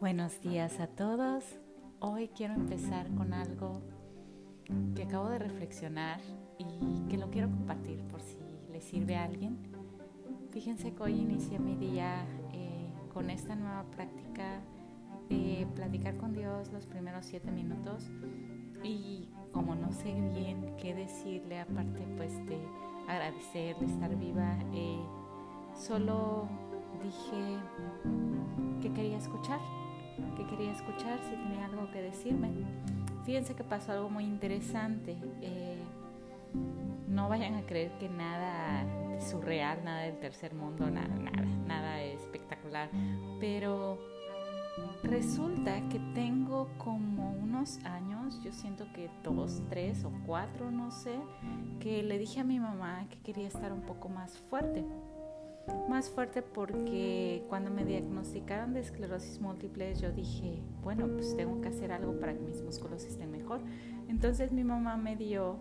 Buenos días a todos. Hoy quiero empezar con algo que acabo de reflexionar y que lo quiero compartir por si le sirve a alguien. Fíjense que hoy inicié mi día eh, con esta nueva práctica de platicar con Dios los primeros siete minutos y como no sé bien qué decirle aparte pues de agradecer, de estar viva, eh, solo dije que quería escuchar que quería escuchar, si tenía algo que decirme. Fíjense que pasó algo muy interesante. Eh, no vayan a creer que nada surreal, nada del tercer mundo, nada, nada, nada espectacular. Pero resulta que tengo como unos años, yo siento que dos, tres o cuatro, no sé, que le dije a mi mamá que quería estar un poco más fuerte más fuerte porque cuando me diagnosticaron de esclerosis múltiple yo dije, bueno, pues tengo que hacer algo para que mis músculos estén mejor. Entonces mi mamá me dio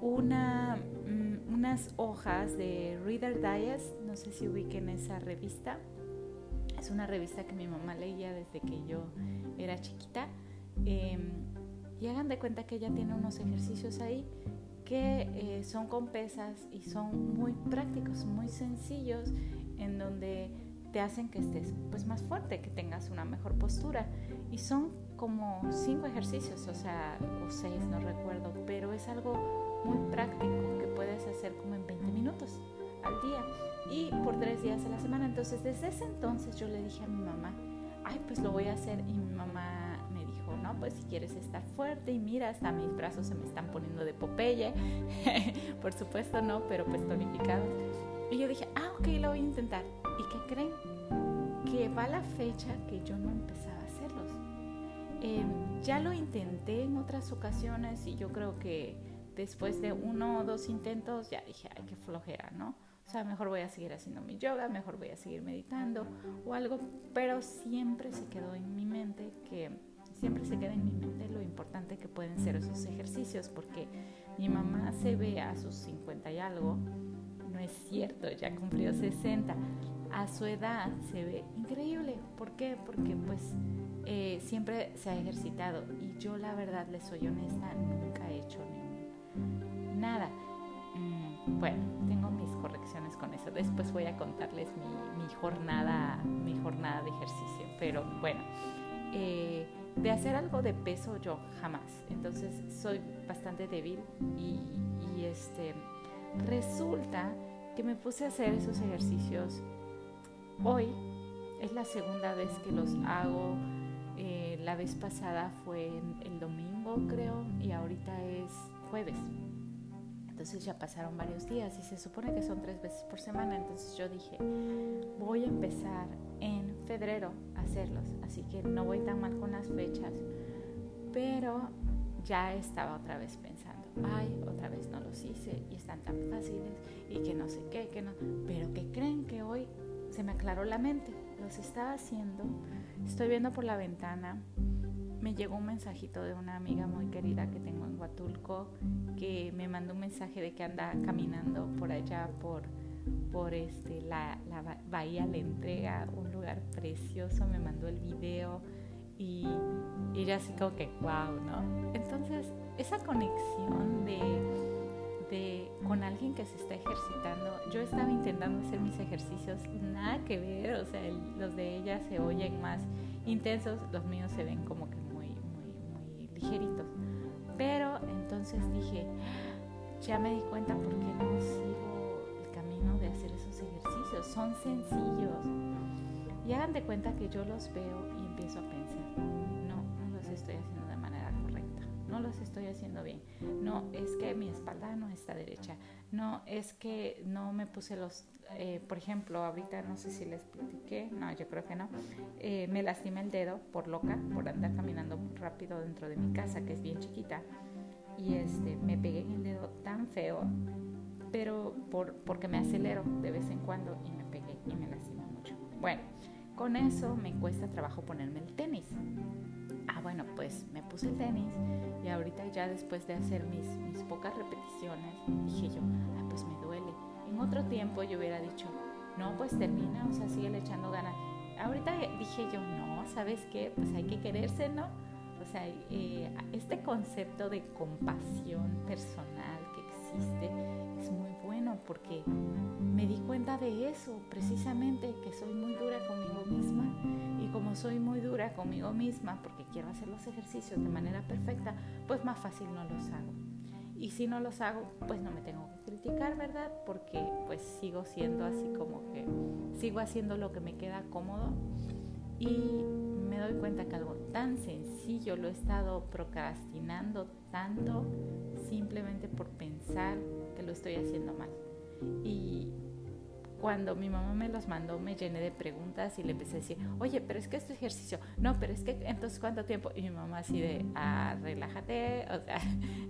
una, mm, unas hojas de Reader Digest, no sé si ubiquen esa revista. Es una revista que mi mamá leía desde que yo era chiquita. Em, y hagan de cuenta que ella tiene unos ejercicios ahí que eh, son con pesas y son muy prácticos, muy sencillos, en donde te hacen que estés pues más fuerte, que tengas una mejor postura. Y son como cinco ejercicios, o sea, o seis, no recuerdo, pero es algo muy práctico que puedes hacer como en 20 minutos al día y por tres días a la semana. Entonces, desde ese entonces yo le dije a mi mamá, ay, pues lo voy a hacer. Y mi mamá. Pues si quieres estar fuerte y mira, hasta mis brazos se me están poniendo de Popeye, por supuesto no, pero pues tonificados. Y yo dije, ah, ok, lo voy a intentar. ¿Y qué creen? Que va la fecha que yo no empezaba a hacerlos. Em, ya lo intenté en otras ocasiones y yo creo que después de uno o dos intentos ya dije, ay, qué flojera, ¿no? O sea, mejor voy a seguir haciendo mi yoga, mejor voy a seguir meditando o algo, pero siempre se quedó en mi mente que siempre se queda en mi mente lo importante que pueden ser esos ejercicios, porque mi mamá se ve a sus 50 y algo, no es cierto, ya cumplió 60, a su edad se ve increíble. ¿Por qué? Porque pues eh, siempre se ha ejercitado y yo la verdad, les soy honesta, nunca he hecho nada. Mm, bueno, tengo mis correcciones con eso. Después voy a contarles mi, mi jornada, mi jornada de ejercicio. Pero bueno, eh, de hacer algo de peso yo jamás. Entonces soy bastante débil y, este resulta que me puse a hacer esos ejercicios. Hoy es la segunda vez que los hago. Eh, la vez pasada fue el domingo creo y ahorita es jueves. Entonces ya pasaron varios días y se supone que son tres veces por semana. Entonces yo dije, voy a empezar en febrero a hacerlos. Así que no voy tan mal con las fechas. Pero ya estaba otra vez pensando, ay, otra vez no los hice y están tan fáciles y que no sé qué, que no. Pero que creen que hoy se me aclaró la mente. Los estaba haciendo. Estoy viendo por la ventana me llegó un mensajito de una amiga muy querida que tengo en Huatulco que me mandó un mensaje de que anda caminando por allá por por este la, la bahía la entrega un lugar precioso me mandó el video y, y así como que wow no entonces esa conexión de, de con alguien que se está ejercitando yo estaba intentando hacer mis ejercicios nada que ver o sea los de ella se oyen más intensos los míos se ven como que ligeritos. Pero entonces dije, ya me di cuenta por qué no sigo el camino de hacer esos ejercicios. Son sencillos. Y hagan de cuenta que yo los veo y empiezo a pensar, no, no los estoy haciendo de manera correcta, no los estoy haciendo bien, no, es que mi espalda no está derecha, no, es que no me puse los, eh, por ejemplo, ahorita no sé si les platiqué, no, yo creo que no, eh, me lastimé el dedo por loca, por andar caminando rápido dentro de mi casa, que es bien chiquita, y este, me pegué en el dedo tan feo, pero por, porque me acelero de vez en cuando y me pegué y me lastimé mucho. Bueno, con eso me cuesta trabajo ponerme el tenis. Ah, bueno, pues me puse el tenis y ahorita ya después de hacer mis, mis pocas repeticiones, dije yo, ah, pues me duele. En otro tiempo yo hubiera dicho, no, pues termina, o sea, sigue echando ganas. ahorita dije yo, no, ¿sabes qué? Pues hay que quererse, ¿no? O sea, eh, este concepto de compasión personal que existe es muy bueno porque me di cuenta de eso, precisamente, que soy muy dura conmigo misma. Y como soy muy dura conmigo misma porque quiero hacer los ejercicios de manera perfecta, pues más fácil no los hago. Y si no los hago, pues no me tengo que ¿verdad? Porque pues sigo siendo así como que sigo haciendo lo que me queda cómodo y me doy cuenta que algo tan sencillo lo he estado procrastinando tanto simplemente por pensar que lo estoy haciendo mal. Y cuando mi mamá me los mandó me llené de preguntas y le empecé a decir, oye, pero es que este ejercicio, no, pero es que entonces cuánto tiempo? Y mi mamá así de, ah, relájate, o sea,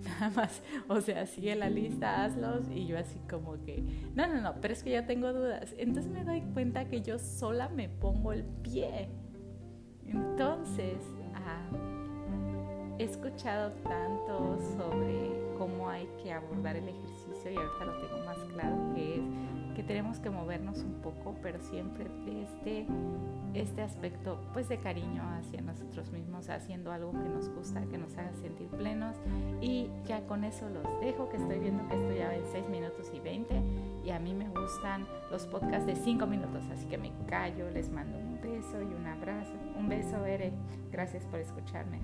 nada más, o sea, sigue la lista, hazlos y yo así como que, no, no, no, pero es que ya tengo dudas. Entonces me doy cuenta que yo sola me pongo el pie. Entonces, ah, he escuchado tanto sobre cómo hay que abordar el ejercicio y ahorita lo tengo más claro que es que tenemos que movernos un poco, pero siempre este, este aspecto pues de cariño hacia nosotros mismos, haciendo algo que nos gusta, que nos haga sentir plenos. Y ya con eso los dejo, que estoy viendo que esto ya en 6 minutos y 20 y a mí me gustan los podcasts de 5 minutos, así que me callo, les mando un beso y un abrazo. Un beso, Ere. Gracias por escucharme.